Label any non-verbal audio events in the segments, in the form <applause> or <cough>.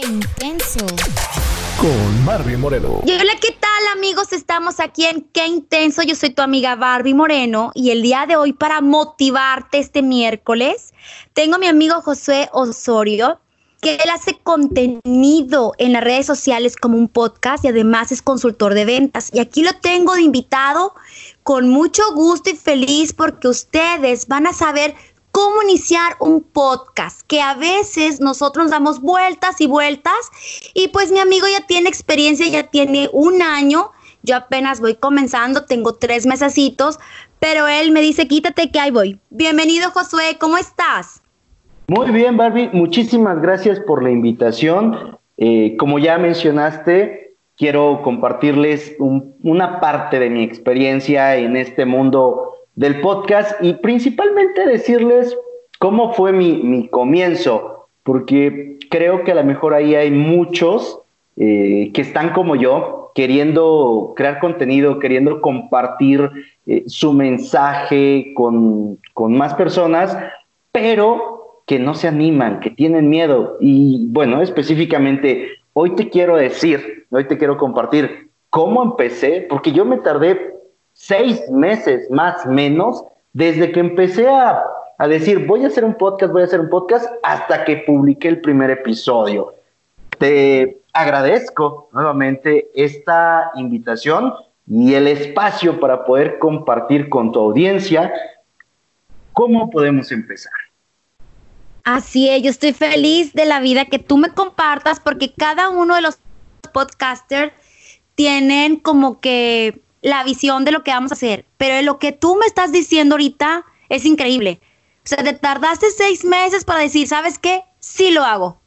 Qué intenso. Con Barbie Moreno. Y hola, ¿qué tal amigos? Estamos aquí en Qué Intenso. Yo soy tu amiga Barbie Moreno y el día de hoy para motivarte este miércoles tengo a mi amigo José Osorio que él hace contenido en las redes sociales como un podcast y además es consultor de ventas. Y aquí lo tengo de invitado con mucho gusto y feliz porque ustedes van a saber cómo iniciar un podcast, que a veces nosotros damos vueltas y vueltas y pues mi amigo ya tiene experiencia, ya tiene un año, yo apenas voy comenzando, tengo tres mesecitos, pero él me dice, quítate que ahí voy. Bienvenido Josué, ¿cómo estás? Muy bien, Barbie, muchísimas gracias por la invitación. Eh, como ya mencionaste, quiero compartirles una parte de mi experiencia en este mundo del podcast y principalmente decirles cómo fue mi, comienzo, porque creo que a lo mejor ahí hay muchos eh, que están como yo, queriendo crear contenido, queriendo compartir eh, su mensaje con, con más personas, pero que no se animan, que tienen miedo. Y bueno, específicamente, hoy te quiero decir, hoy te quiero compartir cómo empecé, porque yo me tardé seis meses más menos desde que empecé a, decir, voy a hacer un podcast, voy a hacer un podcast, hasta que publiqué el primer episodio. Te agradezco nuevamente esta invitación y el espacio para poder compartir con tu audiencia cómo podemos empezar. Así es, yo estoy feliz de la vida que tú me compartas porque cada uno de los podcasters tienen como que la visión de lo que vamos a hacer, pero lo que tú me estás diciendo ahorita es increíble. O sea, te tardaste seis meses para decir, ¿sabes qué? Sí lo hago.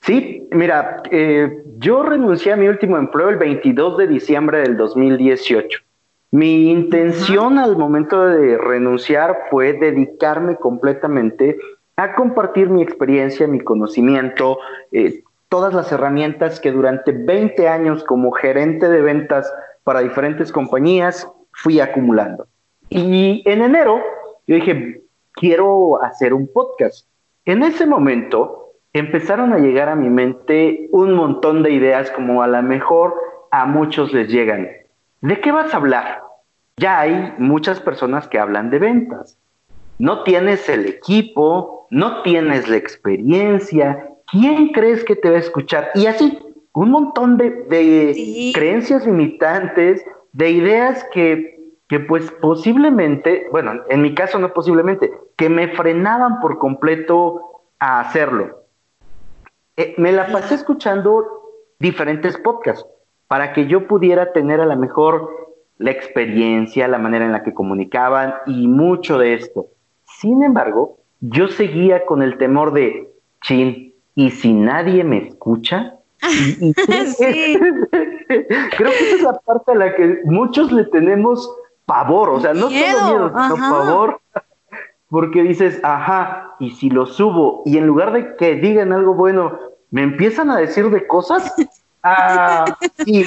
Sí, mira, eh, yo renuncié a mi último empleo el 22 de diciembre del 2018. Mi intención al momento de renunciar fue dedicarme completamente a compartir mi experiencia, mi conocimiento, eh, todas las herramientas que durante 20 años como gerente de ventas para diferentes compañías fui acumulando. Y en enero yo dije, quiero hacer un podcast. En ese momento empezaron a llegar a mi mente un montón de ideas como a lo mejor a muchos les llegan. ¿De qué vas a hablar? Ya hay muchas personas que hablan de ventas. No tienes el equipo, no tienes la experiencia, ¿quién crees que te va a escuchar? Y así, un montón de, creencias limitantes, de ideas que, que pues posiblemente, bueno, en mi caso no posiblemente, que me frenaban por completo a hacerlo. Eh, me la pasé escuchando diferentes podcasts para que yo pudiera tener a lo mejor la experiencia, la manera en la que comunicaban y mucho de esto. Sin embargo, yo seguía con el temor de, chin, y si nadie me escucha, <laughs> <laughs> creo que esa es la parte a la que muchos le tenemos pavor, o sea, no solo miedo, sino pavor, <laughs> porque dices, ajá, y si lo subo y en lugar de que digan algo bueno, me empiezan a decir de cosas, ah, y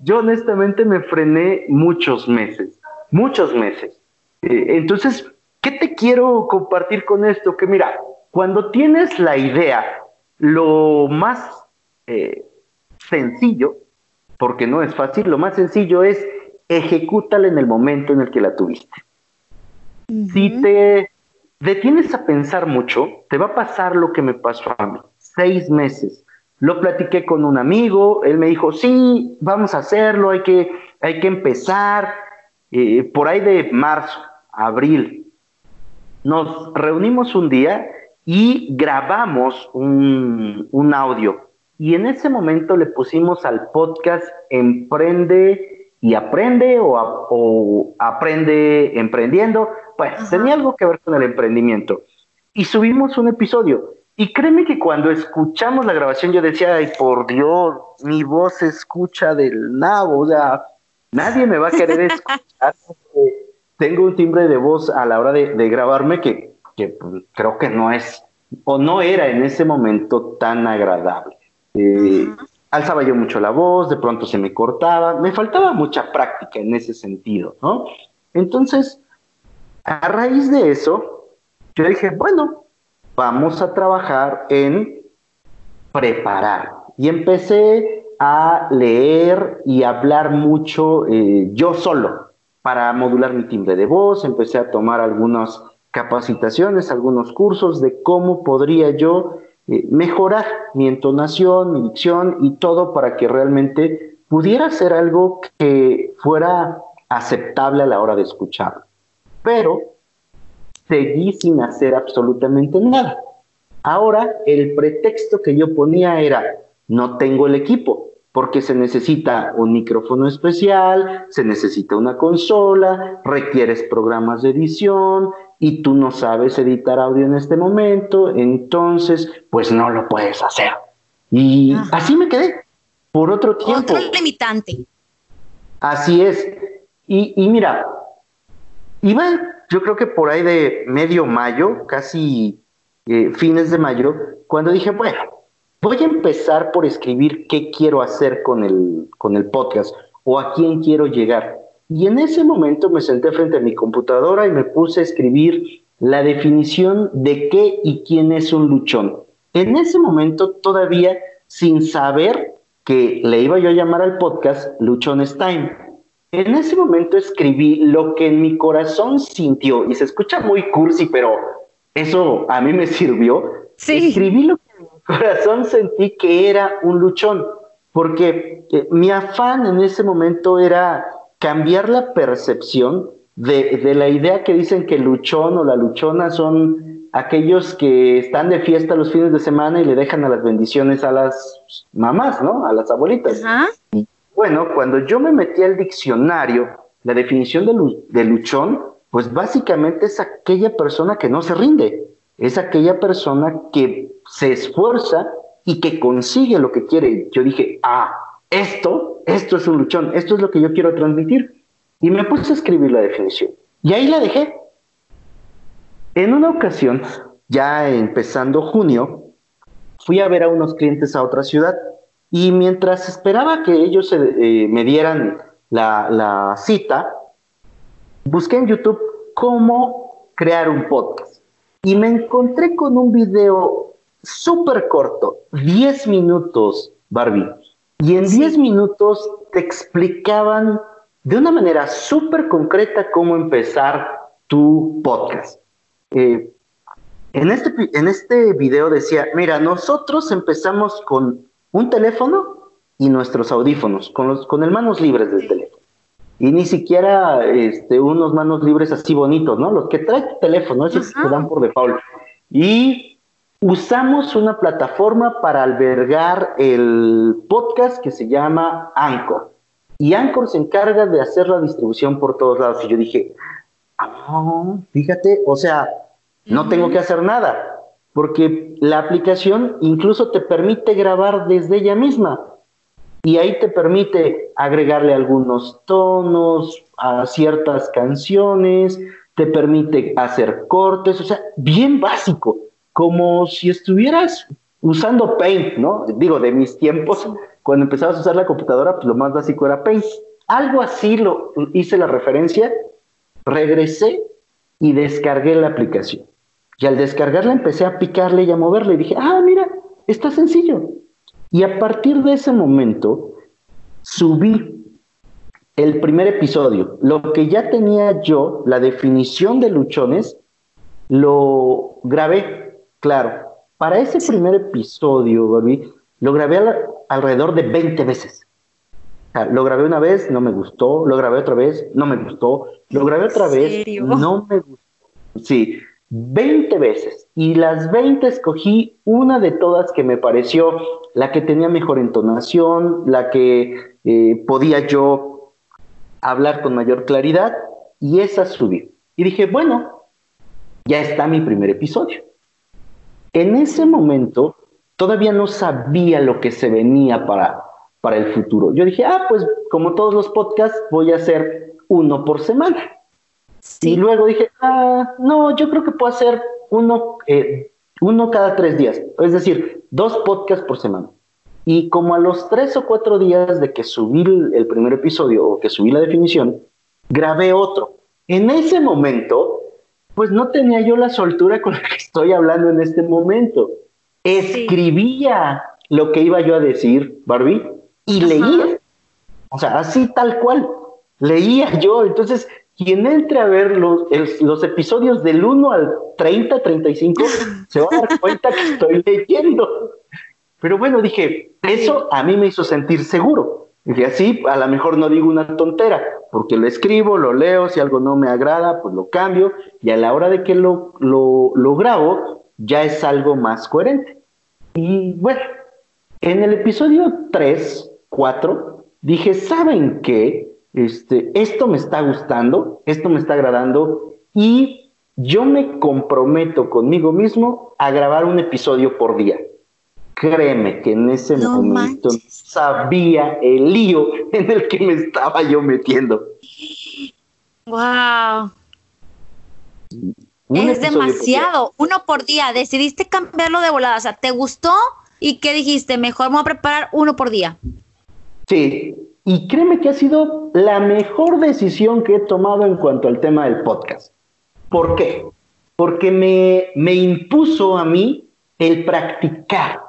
yo honestamente me frené muchos meses, muchos meses. Eh, entonces, ¿qué te quiero compartir con esto? Que mira, cuando tienes la idea, lo más eh, sencillo, porque no es fácil, lo más sencillo es ejecútala en el momento en el que la tuviste. Si te detienes a pensar mucho, te va a pasar lo que me pasó a mí. Seis meses. Lo platiqué con un amigo, él me dijo, sí, vamos a hacerlo, hay que, hay que empezar. Eh, por ahí de marzo, abril, nos reunimos un día y grabamos un, audio. Y en ese momento le pusimos al podcast Emprende y Aprende o, Aprende Emprendiendo. Pues tenía algo que ver con el emprendimiento. Y subimos un episodio. Y créeme que cuando escuchamos la grabación yo decía, ay, por Dios, mi voz se escucha del nabo, o sea, nadie me va a querer <laughs> escuchar. tengo un timbre de voz a la hora de grabarme que que pues, creo que no es o no era en ese momento tan agradable. Eh, alzaba yo mucho la voz, de pronto se me cortaba, me faltaba mucha práctica en ese sentido, ¿no? Entonces, a raíz de eso, yo dije, bueno, vamos a trabajar en preparar. Y empecé a leer y hablar mucho eh, yo solo para modular mi timbre de voz. Empecé a tomar algunas capacitaciones, algunos cursos de cómo podría yo eh, mejorar mi entonación, mi dicción y todo para que realmente pudiera ser algo que fuera aceptable a la hora de escuchar. Pero seguí sin hacer absolutamente nada. Ahora el pretexto que yo ponía era, no tengo el equipo, porque se necesita un micrófono especial, se necesita una consola, requieres programas de edición y tú no sabes editar audio en este momento, entonces pues no lo puedes hacer. Y así me quedé por otro tiempo. Otro limitante. Así es. Y, y mira, iba yo creo que por ahí de medio mayo, casi eh, fines de mayo, cuando dije, bueno, voy a empezar por escribir qué quiero hacer con el, con el podcast o a quién quiero llegar. Y en ese momento me senté frente a mi computadora y me puse a escribir la definición de qué y quién es un luchón. En ese momento todavía sin saber que le iba yo a llamar al podcast Luchones Time. En ese momento escribí lo que en mi corazón sintió, y se escucha muy cursi, pero eso a mí me sirvió. Sí. Escribí lo que en mi corazón sentí que era un luchón, porque eh, mi afán en ese momento era cambiar la percepción de, de, la idea que dicen que el luchón o la luchona son aquellos que están de fiesta los fines de semana y le dejan a las bendiciones a las mamás, ¿no? A las abuelitas. Ajá. Bueno, cuando yo me metí al diccionario, la definición de, luchón, pues básicamente es aquella persona que no se rinde, es aquella persona que se esfuerza y que consigue lo que quiere. Yo dije, ah, esto, esto es un luchón, esto es lo que yo quiero transmitir. Y me puse a escribir la definición. Y ahí la dejé. En una ocasión, ya empezando junio, fui a ver a unos clientes a otra ciudad y mientras esperaba que ellos eh, me dieran la, cita, busqué en YouTube cómo crear un podcast. Y me encontré con un video súper corto, 10 minutos, Barbie. Y en 10 minutos te explicaban de una manera súper concreta cómo empezar tu podcast. Eh, en, este, en este video decía, mira, nosotros empezamos con un teléfono y nuestros audífonos, con, los, con el manos libres del teléfono. Y ni siquiera este, unos manos libres así bonitos, ¿no? Los que trae tu teléfono, esos que dan por default. Y usamos una plataforma para albergar el podcast que se llama Anchor. Y Anchor se encarga de hacer la distribución por todos lados. Y yo dije, ah, fíjate, o sea, no tengo que hacer nada porque la aplicación incluso te permite grabar desde ella misma y ahí te permite agregarle algunos tonos a ciertas canciones, te permite hacer cortes, o sea, bien básico, como si estuvieras usando Paint, ¿no? Digo, de mis tiempos, cuando empezabas a usar la computadora, pues lo más básico era Paint. Algo así lo hice la referencia, regresé y descargué la aplicación. Y al descargarla empecé a picarle y a moverle y dije, ah, mira, está sencillo. Y a partir de ese momento subí el primer episodio. Lo que ya tenía yo, la definición de luchones, lo grabé, claro. Para ese primer episodio, Barbie, lo grabé alrededor de 20 veces. lo grabé una vez, no me gustó, lo grabé otra vez, no me gustó, lo grabé otra vez, no me gustó. Sí, 20 veces y las 20 escogí una de todas que me pareció la que tenía mejor entonación, la que eh, podía yo hablar con mayor claridad y esa subí. Y dije, bueno, ya está mi primer episodio. En ese momento todavía no sabía lo que se venía para, para el futuro. Yo dije, ah, pues como todos los podcasts, voy a hacer uno por semana. Y luego dije, ah, no, yo creo que puedo hacer uno, eh, uno cada tres días, es decir, dos podcasts por semana. Y como a los tres o cuatro días de que subí el primer episodio o que subí la definición, grabé otro. En ese momento pues no tenía yo la soltura con la que estoy hablando en este momento. Escribía lo que iba yo a decir, Barbie, y leía. O sea, así tal cual. Leía yo. Entonces, quien entre a ver los, los episodios del 1 al 30, 35, <laughs> se va a dar cuenta que estoy leyendo. Pero bueno, dije, eso a mí me hizo sentir seguro. Dije, así, a lo mejor no digo una tontera, porque lo escribo, lo leo, si algo no me agrada, pues lo cambio, y a la hora de que lo, lo, lo grabo, ya es algo más coherente. Y bueno, en el episodio 3, 4, dije, ¿saben qué? Este, esto me está gustando, esto me está agradando, y yo me comprometo conmigo mismo a grabar un episodio por día. Créeme que en ese momento no sabía el lío en el que me estaba yo metiendo. Wow. es demasiado, uno por día. Decidiste cambiarlo de volada, o sea, ¿te gustó? ¿Y qué dijiste? Mejor me voy a preparar uno por día. Sí, y créeme que ha sido la mejor decisión que he tomado en cuanto al tema del podcast. ¿Por qué? Porque me, me impuso a mí el practicar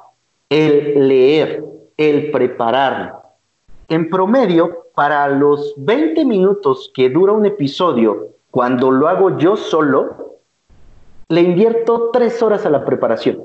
el leer, el preparar. En promedio, para los 20 minutos que dura un episodio, cuando lo hago yo solo, le invierto tres horas a la preparación.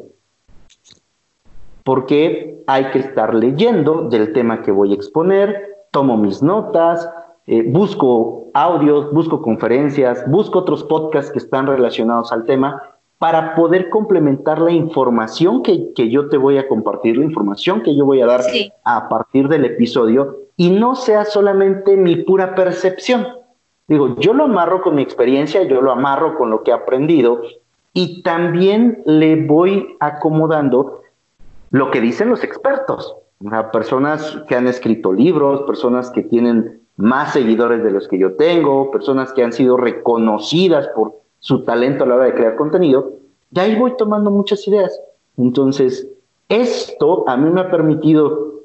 Porque hay que estar leyendo del tema que voy a exponer, tomo mis notas, eh, busco audios, busco conferencias, busco otros podcasts que están relacionados al tema para poder complementar la información que, yo te voy a compartir, la información que yo voy a dar a partir del episodio y no sea solamente mi pura percepción. Digo, yo lo amarro con mi experiencia, yo lo amarro con lo que he aprendido y también le voy acomodando lo que dicen los expertos, personas que han escrito libros, personas que tienen más seguidores de los que yo tengo, personas que han sido reconocidas por su talento a la hora de crear contenido, y ahí voy tomando muchas ideas. Entonces, esto a mí me ha permitido,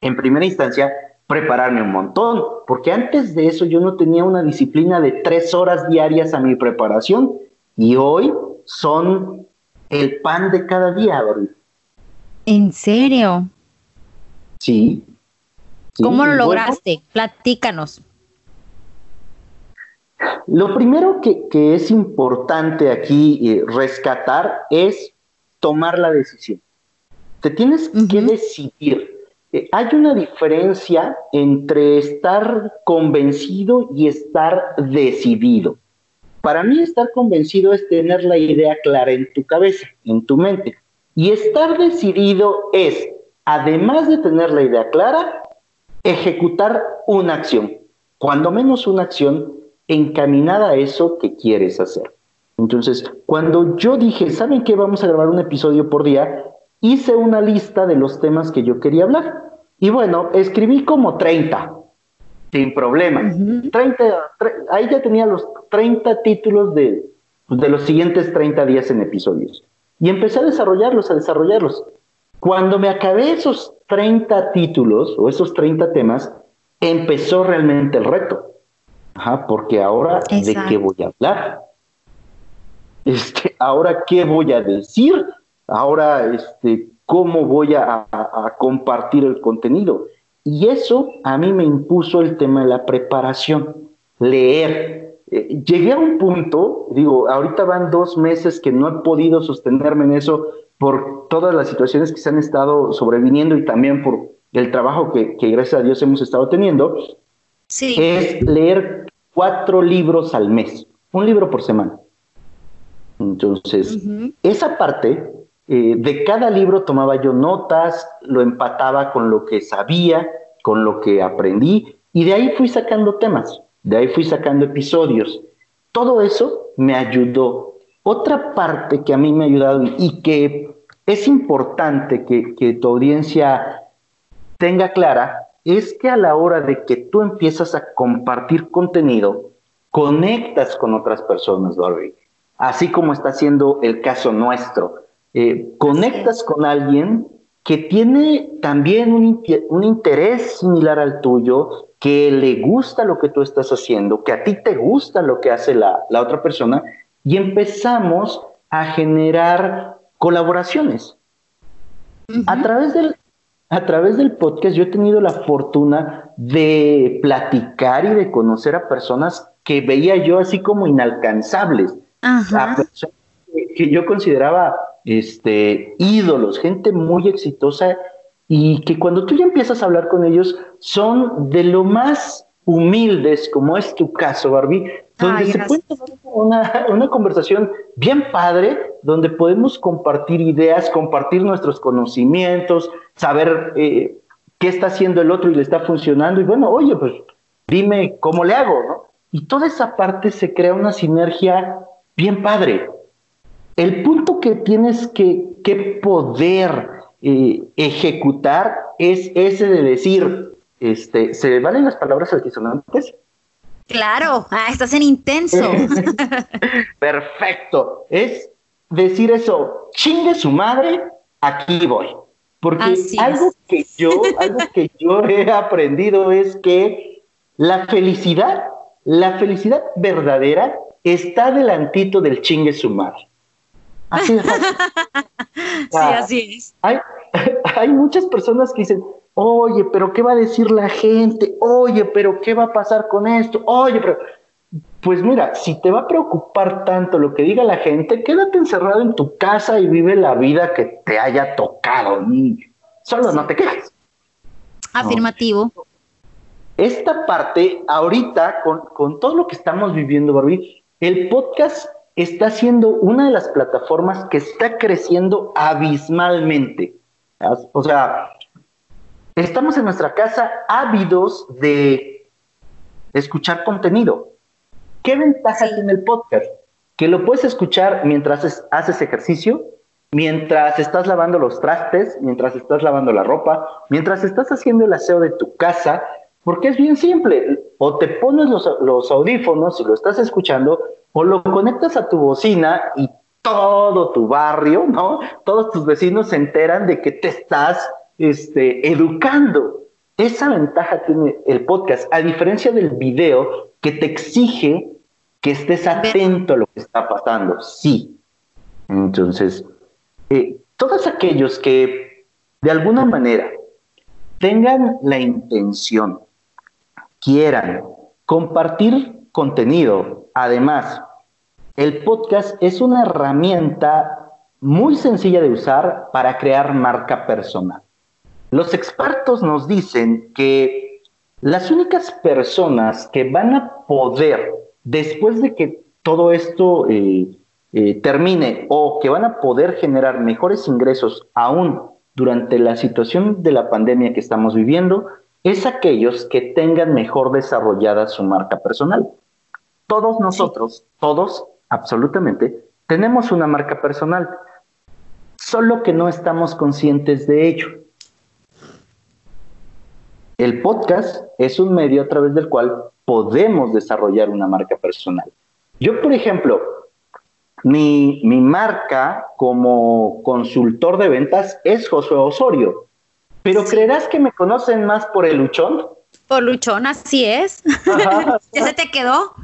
en primera instancia, prepararme un montón, porque antes de eso yo no tenía una disciplina de tres horas diarias a mi preparación y hoy son el pan de cada día, ¿En serio? Sí. ¿Cómo lo lograste? Platícanos. Lo primero que, es importante aquí eh, rescatar es tomar la decisión. Te tienes que decidir. Eh, hay una diferencia entre estar convencido y estar decidido. Para mí estar convencido es tener la idea clara en tu cabeza, en tu mente. Y estar decidido es, además de tener la idea clara, ejecutar una acción. Cuando menos una acción encaminada a eso que quieres hacer. Entonces, cuando yo dije, ¿saben qué? Vamos a grabar un episodio por día, hice una lista de los temas que yo quería hablar. Y bueno, escribí como 30, sin problema. 30, ahí ya tenía los 30 títulos de, de los siguientes 30 días en episodios. Y empecé a desarrollarlos, a desarrollarlos. Cuando me acabé esos 30 títulos o esos 30 temas, empezó realmente el reto. Ajá, porque ahora de qué voy a hablar. Este, ahora qué voy a decir. Ahora, este, cómo voy a, compartir el contenido. Y eso a mí me impuso el tema de la preparación, leer. Eh, llegué a un punto, digo, ahorita van dos meses que no he podido sostenerme en eso por todas las situaciones que se han estado sobreviniendo y también por el trabajo que, que gracias a Dios hemos estado teniendo, sí. es leer cuatro libros al mes, un libro por semana. Entonces, esa parte, eh, de cada libro tomaba yo notas, lo empataba con lo que sabía, con lo que aprendí, y de ahí fui sacando temas, de ahí fui sacando episodios. Todo eso me ayudó. Otra parte que a mí me ha ayudado y que es importante que, que tu audiencia tenga clara es que a la hora de que tú empiezas a compartir contenido, conectas con otras personas, Dorothy. Así como está siendo el caso nuestro. Eh, conectas con alguien que tiene también un, interés similar al tuyo, que le gusta lo que tú estás haciendo, que a ti te gusta lo que hace la, la otra persona, y empezamos a generar colaboraciones. A través del a través del podcast yo he tenido la fortuna de platicar y de conocer a personas que veía yo así como inalcanzables, a personas que yo consideraba este, ídolos, gente muy exitosa y que cuando tú ya empiezas a hablar con ellos son de lo más humildes, como es tu caso, Barbie, donde se puede tener una, una, conversación bien padre, donde podemos compartir ideas, compartir nuestros conocimientos, saber eh, qué está haciendo el otro y le está funcionando, y bueno, oye, pues dime cómo le hago, ¿no? Y toda esa parte se crea una sinergia bien padre. El punto que tienes que, que poder eh, ejecutar es ese de decir, este, ¿se valen las palabras altisonantes? Claro, ah, estás en intenso. <laughs> Perfecto. Es decir eso, chingue su madre, aquí voy. Porque algo que yo, algo que yo he aprendido es que la felicidad, la felicidad verdadera está delantito del chingue su madre. Así es. <laughs> sí, así es. Hay, <laughs> hay muchas personas que dicen, oye, pero ¿qué va a decir la gente? Oye, pero ¿qué va a pasar con esto? Oye, pero... Pues mira, si te va a preocupar tanto lo que diga la gente, quédate encerrado en tu casa y vive la vida que te haya tocado. Solo no te quejes. Afirmativo. Esta parte, ahorita, con, con todo lo que estamos viviendo, Barbie, el podcast está siendo una de las plataformas que está creciendo abismalmente. O sea, estamos en nuestra casa ávidos de escuchar contenido. ¿Qué ventaja tiene el podcast? Que lo puedes escuchar mientras haces ejercicio, mientras estás lavando los trastes, mientras estás lavando la ropa, mientras estás haciendo el aseo de tu casa, porque es bien simple. O te pones los, los audífonos y lo estás escuchando, o lo conectas a tu bocina y todo tu barrio, ¿no? Todos tus vecinos se enteran de que te estás este, educando. Esa ventaja tiene el podcast, a diferencia del video que te exige que estés atento a lo que está pasando. Sí. Entonces, eh, todos aquellos que de alguna manera tengan la intención, quieran compartir contenido, además, el podcast es una herramienta muy sencilla de usar para crear marca personal. Los expertos nos dicen que las únicas personas que van a poder, después de que todo esto eh, eh, termine, o que van a poder generar mejores ingresos aún durante la situación de la pandemia que estamos viviendo, es aquellos que tengan mejor desarrollada su marca personal. Todos nosotros, todos, absolutamente, tenemos una marca personal, solo que no estamos conscientes de ello. El podcast es un medio a través del cual podemos desarrollar una marca personal. Yo, por ejemplo, mi, marca como consultor de ventas es Josué Osorio, pero ¿creerás que me conocen más por el luchón? Por luchón, así es. <laughs> ¿Ya se te quedó?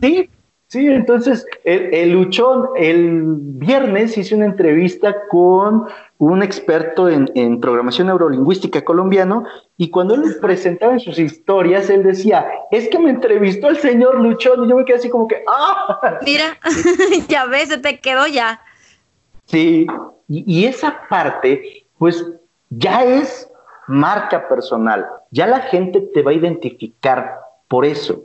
sí, Sí, entonces el, Luchón, el viernes hice una entrevista con un experto en, programación neurolingüística colombiano y cuando él presentaba en sus historias, él decía, es que me entrevistó el señor Luchón y yo me quedé así como que, ¡ah! Mira, <laughs> ya ves, se te quedó ya. Sí, y, y esa parte, pues ya es marca personal, ya la gente te va a identificar por eso.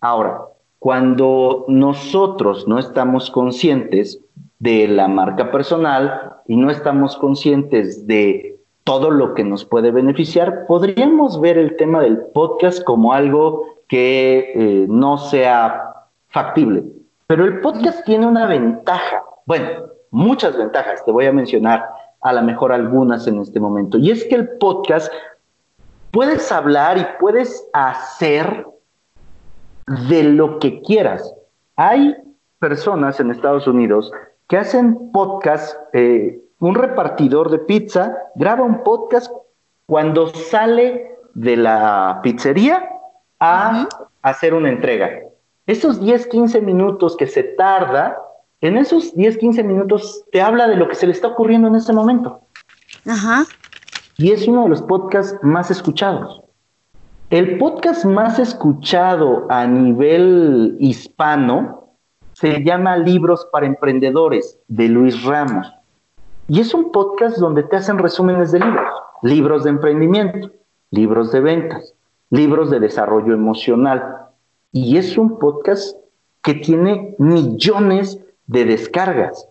Ahora, cuando nosotros no estamos conscientes de la marca personal y no estamos conscientes de todo lo que nos puede beneficiar, podríamos ver el tema del podcast como algo que eh, no sea factible. Pero el podcast tiene una ventaja, bueno, muchas ventajas, te voy a mencionar a lo mejor algunas en este momento, y es que el podcast puedes hablar y puedes hacer de lo que quieras. Hay personas en Estados Unidos que hacen podcast, eh, un repartidor de pizza graba un podcast cuando sale de la pizzería a hacer una entrega. Esos 10, 15 minutos que se tarda, en esos 10, 15 minutos te habla de lo que se le está ocurriendo en ese momento. Ajá. Y es uno de los podcasts más escuchados. El podcast más escuchado a nivel hispano se llama Libros para Emprendedores de Luis Ramos. Y es un podcast donde te hacen resúmenes de libros, libros de emprendimiento, libros de ventas, libros de desarrollo emocional. Y es un podcast que tiene millones de descargas.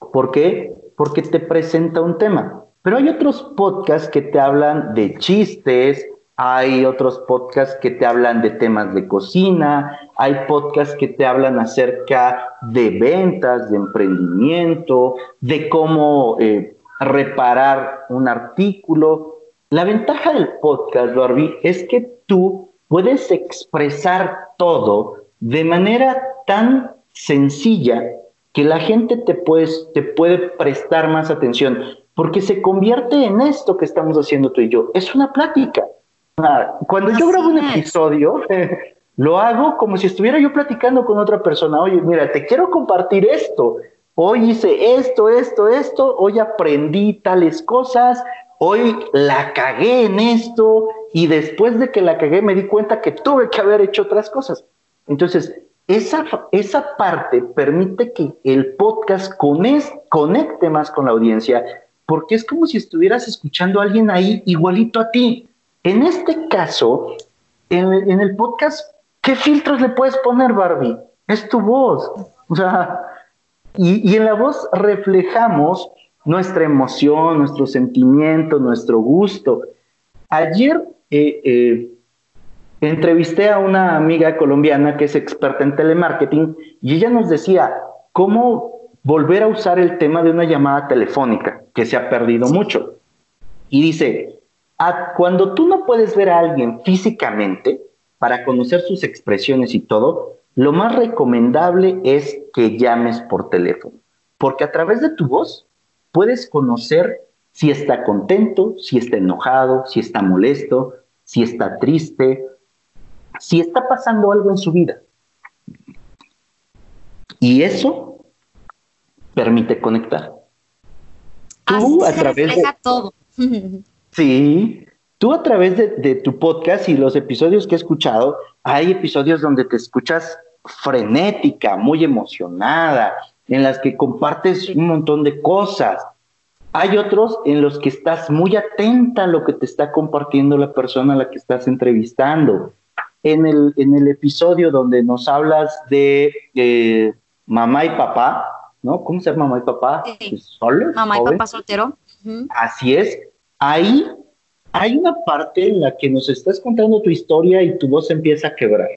¿Por qué? Porque te presenta un tema. Pero hay otros podcasts que te hablan de chistes, hay otros podcasts que te hablan de temas de cocina, hay podcasts que te hablan acerca de ventas, de emprendimiento, de cómo eh, reparar un artículo. La ventaja del podcast, Barbie, es que tú puedes expresar todo de manera tan sencilla que la gente te, te puede prestar más atención, porque se convierte en esto que estamos haciendo tú y yo. Es una plática cuando yo grabo un episodio, <laughs> lo hago como si estuviera yo platicando con otra persona. Oye, mira, te quiero compartir esto. Hoy hice esto, esto, esto. Hoy aprendí tales cosas. Hoy la cagué en esto. Y después de que la cagué, me di cuenta que tuve que haber hecho otras cosas. Entonces, esa, esa parte permite que el podcast conecte más con la audiencia, porque es como si estuvieras escuchando a alguien ahí igualito a ti. En este caso, en, el podcast, ¿qué filtros le puedes poner, Barbie? Es tu voz. O sea, y, en la voz reflejamos nuestra emoción, nuestro sentimiento, nuestro gusto. Ayer eh, eh, entrevisté a una amiga colombiana que es experta en telemarketing y ella nos decía cómo volver a usar el tema de una llamada telefónica, que se ha perdido mucho. Y dice, cuando tú no puedes ver a alguien físicamente para conocer sus expresiones y todo, lo más recomendable es que llames por teléfono, porque a través de tu voz puedes conocer si está contento, si está enojado, si está molesto, si está triste, si está pasando algo en su vida. Y eso permite conectar. Tú a través de todo. <laughs> Sí, tú a través de, tu podcast y los episodios que he escuchado, hay episodios donde te escuchas frenética, muy emocionada, en las que compartes un montón de cosas. Hay otros en los que estás muy atenta a lo que te está compartiendo la persona a la que estás entrevistando. En el, en el episodio donde nos hablas de eh, mamá y papá, ¿no? ¿Cómo ser mamá y papá? Mamá y papá soltero. Así es. Ahí hay una parte en la que nos estás contando tu historia y tu voz empieza a quebrar.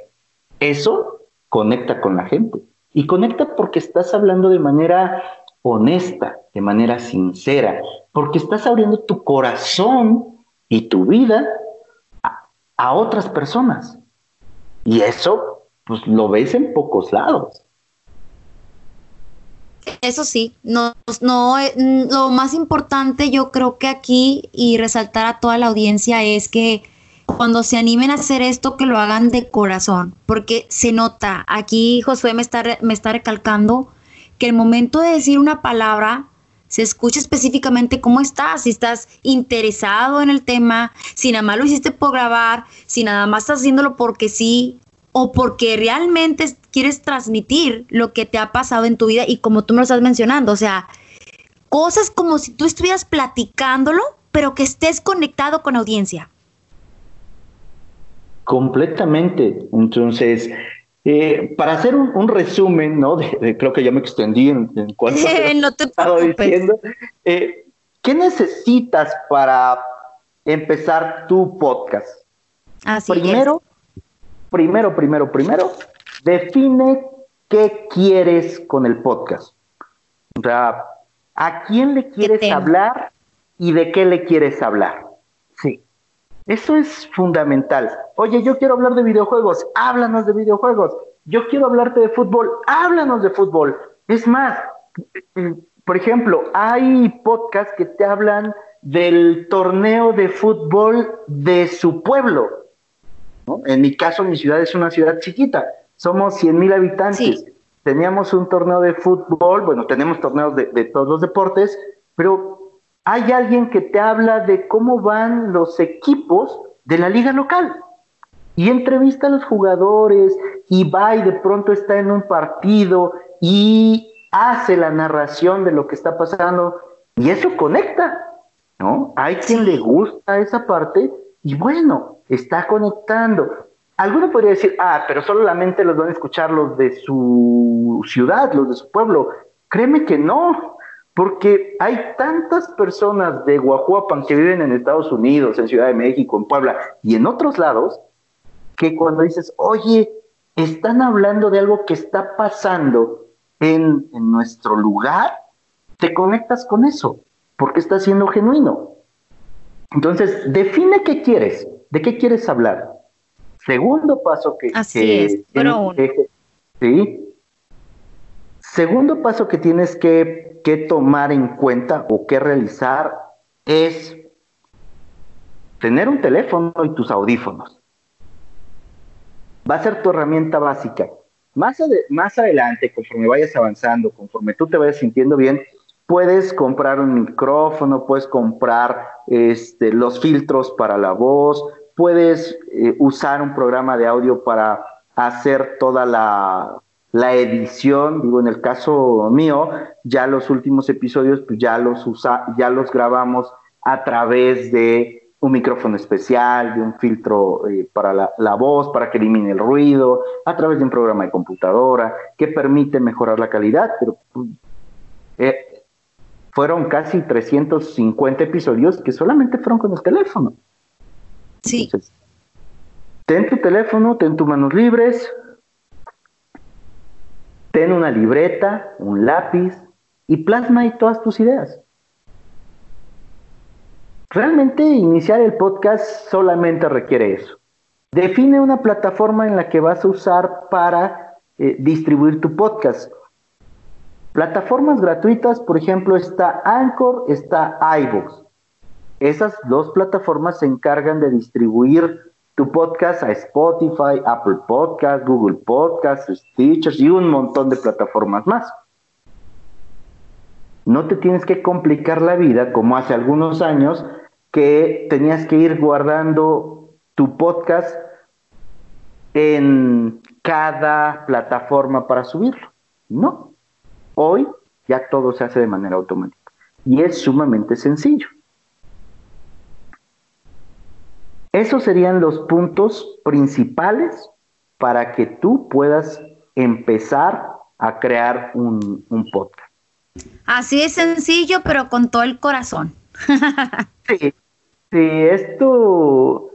Eso conecta con la gente. Y conecta porque estás hablando de manera honesta, de manera sincera, porque estás abriendo tu corazón y tu vida a, otras personas. Y eso, pues lo ves en pocos lados. Eso sí, no, no, eh, lo más importante yo creo que aquí y resaltar a toda la audiencia es que cuando se animen a hacer esto, que lo hagan de corazón, porque se nota, aquí Josué me está, me está recalcando que el momento de decir una palabra se escucha específicamente cómo estás, si estás interesado en el tema, si nada más lo hiciste por grabar, si nada más estás haciéndolo porque sí, o porque realmente quieres transmitir lo que te ha pasado en tu vida y como tú me lo estás mencionando, o sea, cosas como si tú estuvieras platicándolo, pero que estés conectado con audiencia. Completamente. Entonces, eh, para hacer un, resumen, ¿no? creo que ya me extendí en, cuanto <laughs> no te estaba diciendo. Eh, ¿Qué necesitas para empezar tu podcast? Así Primero, primero, primero, primero, define qué quieres con el podcast. O sea, ¿a quién le quieres hablar y de qué le quieres hablar? Sí. Eso es fundamental. Oye, yo quiero hablar de videojuegos, háblanos de videojuegos. Yo quiero hablarte de fútbol, háblanos de fútbol. Es más, por ejemplo, hay podcasts que te hablan del torneo de fútbol de su pueblo. En mi caso, mi ciudad es una ciudad chiquita. somos 100 mil habitantes. Teníamos un torneo de fútbol, bueno, tenemos torneos de, de todos los deportes, pero hay alguien que te habla de cómo van los equipos de la liga local y entrevista a los jugadores y va y de pronto está en un partido y hace la narración de lo que está pasando y eso conecta, ¿no? Hay quien le gusta esa parte y bueno, está conectando. Alguno podría decir, ah, pero solamente los van a escuchar los de su ciudad, los de su pueblo. Créeme que no, porque hay tantas personas de Guajuapan que viven en Estados Unidos, en Ciudad de México, en Puebla y en otros lados, que cuando dices, oye, están hablando de algo que está pasando en, en nuestro lugar, te conectas con eso, porque está siendo genuino. Entonces, define qué quieres, de qué quieres hablar. Segundo paso que... Así es, pero ¿sí? Segundo paso que tienes que, que tomar en cuenta o que realizar es tener un teléfono y tus audífonos. Va a ser tu herramienta básica. Más, más adelante, conforme vayas avanzando, conforme tú te vayas sintiendo bien, puedes comprar un micrófono, puedes comprar este, los filtros para la voz, puedes eh, usar un programa de audio para hacer toda la, edición. Digo, en el caso mío, ya los últimos episodios, pues ya los usa, ya los grabamos a través de un micrófono especial, de un filtro eh, para la, la, voz, para que elimine el ruido, a través de un programa de computadora que permite mejorar la calidad, pero eh, fueron casi 350 episodios que solamente fueron con el teléfono. Sí. ten tu teléfono, ten tus manos libres, ten una libreta, un lápiz y plasma ahí todas tus ideas. Realmente iniciar el podcast solamente requiere eso. Define una plataforma en la que vas a usar para eh, distribuir tu podcast. Plataformas gratuitas, por ejemplo, está Anchor, está iVoox. Esas dos plataformas se encargan de distribuir tu podcast a Spotify, Apple Podcast, Google Podcast, Stitchers y un montón de plataformas más. No te tienes que complicar la vida como hace algunos años que tenías que ir guardando tu podcast en cada plataforma para subirlo. No, Hoy ya todo se hace de manera automática y es sumamente sencillo. Esos serían los puntos principales para que tú puedas empezar a crear un, podcast. Así es sencillo, pero con todo el corazón. <laughs> sí, sí, esto,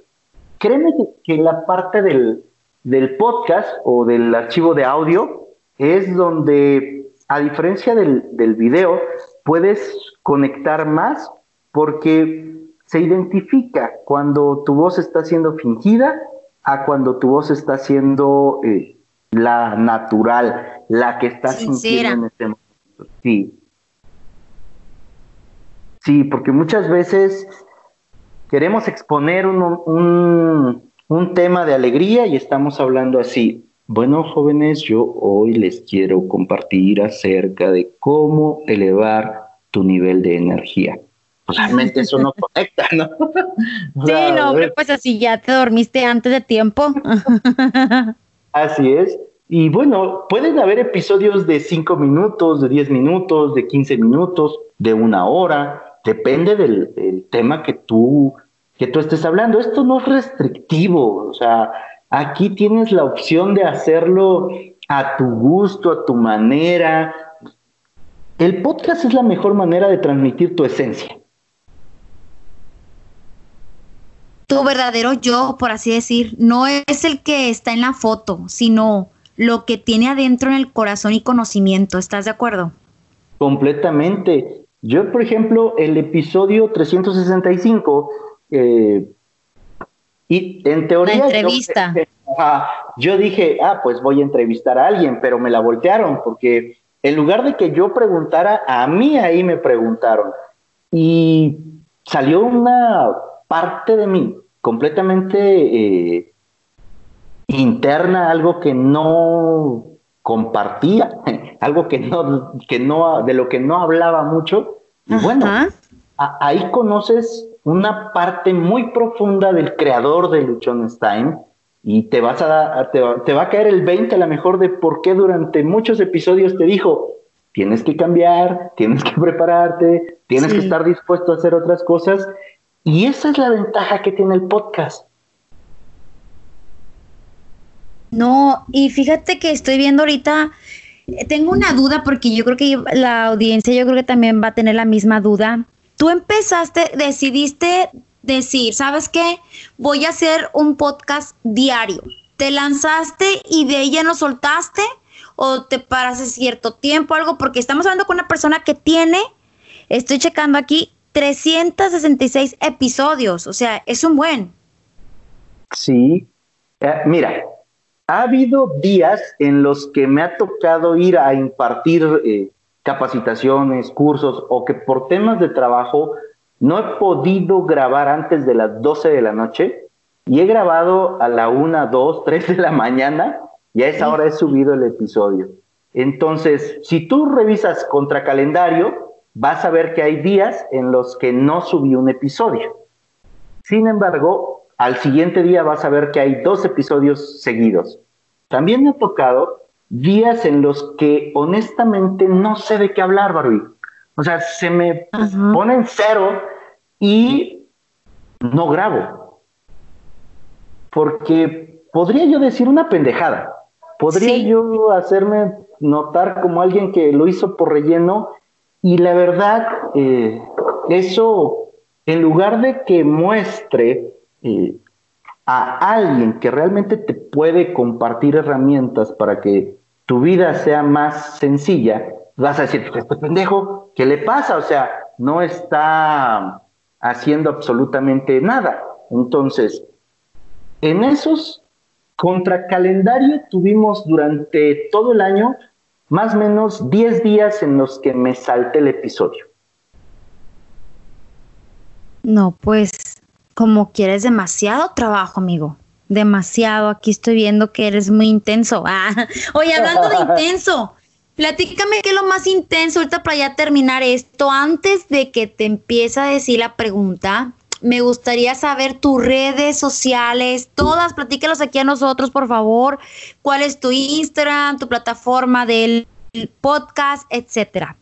créeme que, la parte del, del podcast o del archivo de audio es donde a diferencia del, del video, puedes conectar más porque se identifica cuando tu voz está siendo fingida a cuando tu voz está siendo eh, la natural, la que está sintiendo en este momento. Sí. Sí, porque muchas veces queremos exponer un, un, un tema de alegría y estamos hablando así. Bueno, jóvenes, yo hoy les quiero compartir acerca de cómo elevar tu nivel de energía. Pues realmente eso no conecta, ¿no? <laughs> sí, no, pero pues así ya te dormiste antes de tiempo. <laughs> así es. Y bueno, pueden haber episodios de 5 minutos, de 10 minutos, de 15 minutos, de una hora, depende del, del tema que tú, que tú estés hablando. Esto no es restrictivo, o sea, Aquí tienes la opción de hacerlo a tu gusto, a tu manera. El podcast es la mejor manera de transmitir tu esencia. Tu verdadero yo, por así decir, no es el que está en la foto, sino lo que tiene adentro en el corazón y conocimiento. ¿Estás de acuerdo? Completamente. Yo, por ejemplo, el episodio 365, eh, y en teoría... La entrevista. Yo, dije, ah, pues voy a entrevistar a alguien, pero me la voltearon porque en lugar de que yo preguntara, a mí ahí me preguntaron. Y salió una parte de mí completamente eh, interna, algo que no compartía, <laughs> algo que no, que no, de lo que no hablaba mucho. Y bueno, ahí conoces una parte muy profunda del creador de Luchon Stein y te vas a, te, va a caer el 20 a lo mejor de por qué durante muchos episodios te dijo, tienes que cambiar, tienes que prepararte, tienes que estar dispuesto a hacer otras cosas. Y esa es la ventaja que tiene el podcast. No, y fíjate que estoy viendo ahorita, eh, tengo una duda porque yo creo que la audiencia, yo creo que también va a tener la misma duda. Tú empezaste, decidiste decir, ¿sabes qué? Voy a hacer un podcast diario. ¿Te lanzaste y de ella no soltaste? ¿O te paras cierto tiempo, algo? Porque estamos hablando con una persona que tiene, estoy checando aquí, 366 episodios. O sea, es un buen. Sí. Eh, mira, ha habido días en los que me ha tocado ir a impartir eh, capacitaciones, cursos, o que por temas de trabajo no he podido grabar antes de las 12 de la noche y he grabado a la 1, 2, 3 de la mañana y a esa hora he subido el episodio. Entonces, si tú revisas contra calendario, vas a ver que hay días en los que no subí un episodio. Sin embargo, al siguiente día vas a ver que hay dos episodios seguidos. También me ha tocado días en los que honestamente no sé de qué hablar, Barbie. O sea, se me pone en cero y no grabo. Porque podría yo decir una pendejada. Podría yo hacerme notar como alguien que lo hizo por relleno y la verdad, eh, eso, en lugar de que muestre eh, a alguien que realmente te puede compartir herramientas para que tu vida sea más sencilla, vas a decir, pues, este pendejo, ¿qué le pasa? O sea, no está haciendo absolutamente nada. Entonces, en esos contra calendario tuvimos durante todo el año más o menos 10 días en los que me salté el episodio. No, pues como quieres demasiado trabajo, amigo. Demasiado. Aquí estoy viendo que eres muy intenso. <laughs> Ah, oye, hablando de intenso, platícame qué es lo más intenso ahorita para ya terminar esto. Antes de que te empiece a decir la pregunta, me gustaría saber tus redes sociales, todas, platícalos aquí a nosotros, por favor. ¿Cuál es tu Instagram, tu plataforma del podcast, etcétera?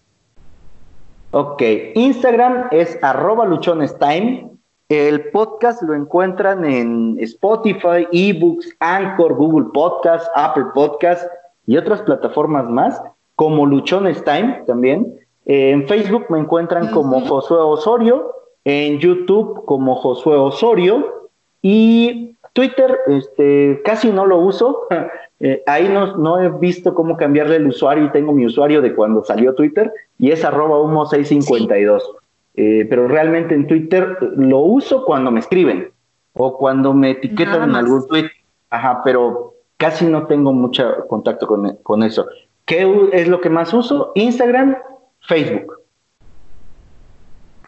Ok, Instagram es arroba luchonestime el podcast lo encuentran en Spotify, eBooks, Anchor, Google Podcast, Apple Podcast y otras plataformas más, como Luchones Time también. en Facebook me encuentran como Josué Osorio, en YouTube como Josué Osorio y Twitter este, casi no lo uso. <laughs> Eh, ahí no, no, he visto cómo cambiarle el usuario y tengo mi usuario de cuando salió Twitter y es arroba humo 652. Eh, pero realmente en Twitter lo uso cuando me escriben o cuando me etiquetan en algún tweet. Ajá, pero casi no tengo mucho contacto con, con eso. ¿Qué es lo que más uso? Instagram, Facebook.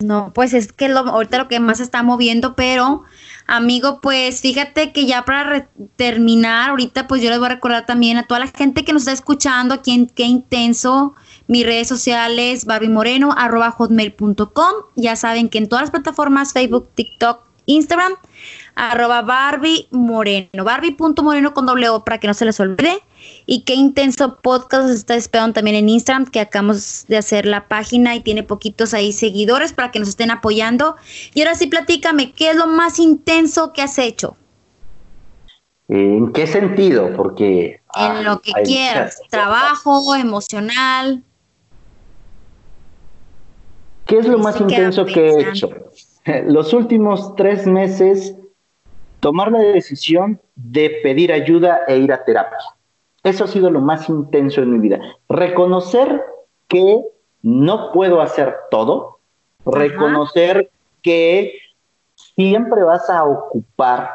No, pues es que lo, ahorita lo que más está moviendo, pero amigo, pues fíjate que ya para terminar, ahorita pues yo les voy a recordar también a toda la gente que nos está escuchando aquí en Qué Intenso, mis redes sociales, Barbie Moreno, arroba hotmail.com. Ya saben que en todas las plataformas, Facebook, TikTok, Instagram, arroba Barbie Moreno. Barbie.moreno con doble O para que no se les olvide. Y qué intenso podcast está esperando también en Instagram, que acabamos de hacer la página y tiene poquitos ahí seguidores para que nos estén apoyando. Y ahora sí, platícame, ¿qué es lo más intenso que has hecho? ¿En qué sentido? Porque... En lo que quieras, trabajo, emocional. ¿Qué es lo más intenso que he hecho? <laughs> Los últimos tres meses, tomar la decisión de pedir ayuda e ir a terapia. Eso ha sido lo más intenso en mi vida. Reconocer que no puedo hacer todo, reconocer que siempre vas a ocupar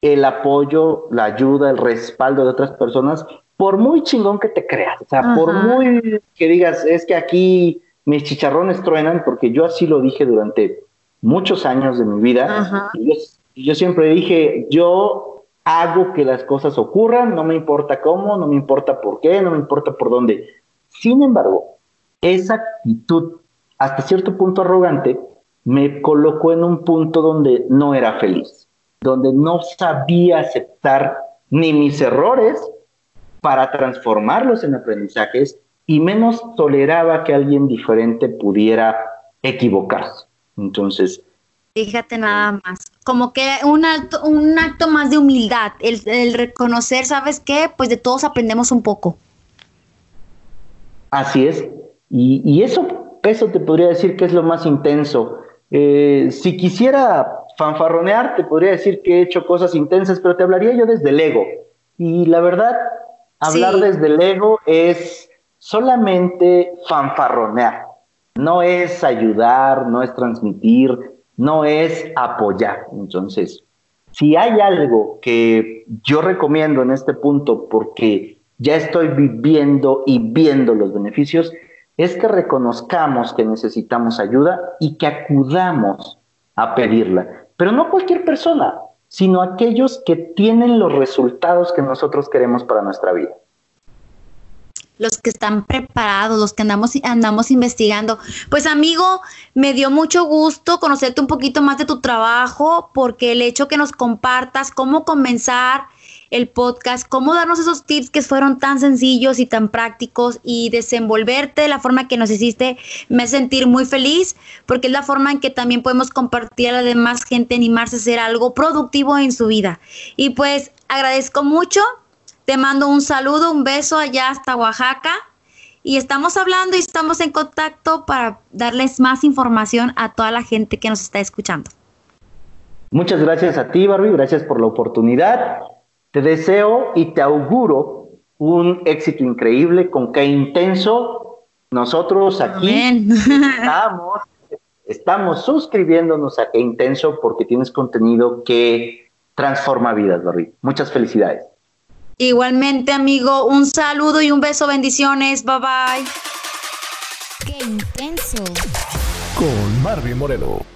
el apoyo, la ayuda, el respaldo de otras personas, por muy chingón que te creas, o sea, por muy que digas, es que aquí mis chicharrones truenan, porque yo así lo dije durante muchos años de mi vida. Yo, yo, siempre dije, yo hago que las cosas ocurran, no me importa cómo, no me importa por qué, no me importa por dónde. Sin embargo, esa actitud, hasta cierto punto arrogante, me colocó en un punto donde no era feliz, donde no sabía aceptar ni mis errores para transformarlos en aprendizajes y menos toleraba que alguien diferente pudiera equivocarse. Entonces, Fíjate nada más, como que un, alto, un acto más de humildad, el, reconocer, ¿sabes qué? Pues de todos aprendemos un poco. Así es, y, eso, eso te podría decir que es lo más intenso. Eh, si quisiera fanfarronear, te podría decir que he hecho cosas intensas, pero te hablaría yo desde el ego. Y la verdad, hablar desde el ego es solamente fanfarronear, no es ayudar, no es transmitir, no es apoyar. Entonces, si hay algo que yo recomiendo en este punto, porque ya estoy viviendo y viendo los beneficios, es que reconozcamos que necesitamos ayuda y que acudamos a pedirla. Pero no cualquier persona, sino aquellos que tienen los resultados que nosotros queremos para nuestra vida los que están preparados, los que andamos, andamos investigando. Pues amigo, me dio mucho gusto conocerte un poquito más de tu trabajo, porque el hecho que nos compartas cómo comenzar el podcast, cómo darnos esos tips que fueron tan sencillos y tan prácticos y desenvolverte de la forma que nos hiciste, me hace sentir muy feliz, porque es la forma en que también podemos compartir a la demás gente, animarse a hacer algo productivo en su vida. Y pues agradezco mucho te mando un saludo, un beso allá hasta Oaxaca y estamos hablando y estamos en contacto para darles más información a toda la gente que nos está escuchando. Muchas gracias a ti, Barbie, gracias por la oportunidad. Te deseo y te auguro un éxito increíble con qué intenso. Nosotros aquí <laughs> estamos, estamos suscribiéndonos a qué intenso porque tienes contenido que transforma vidas, Barbie. Muchas felicidades. Igualmente, amigo, un saludo y un beso, bendiciones, bye bye. Qué intenso. Con Marvin Moreno.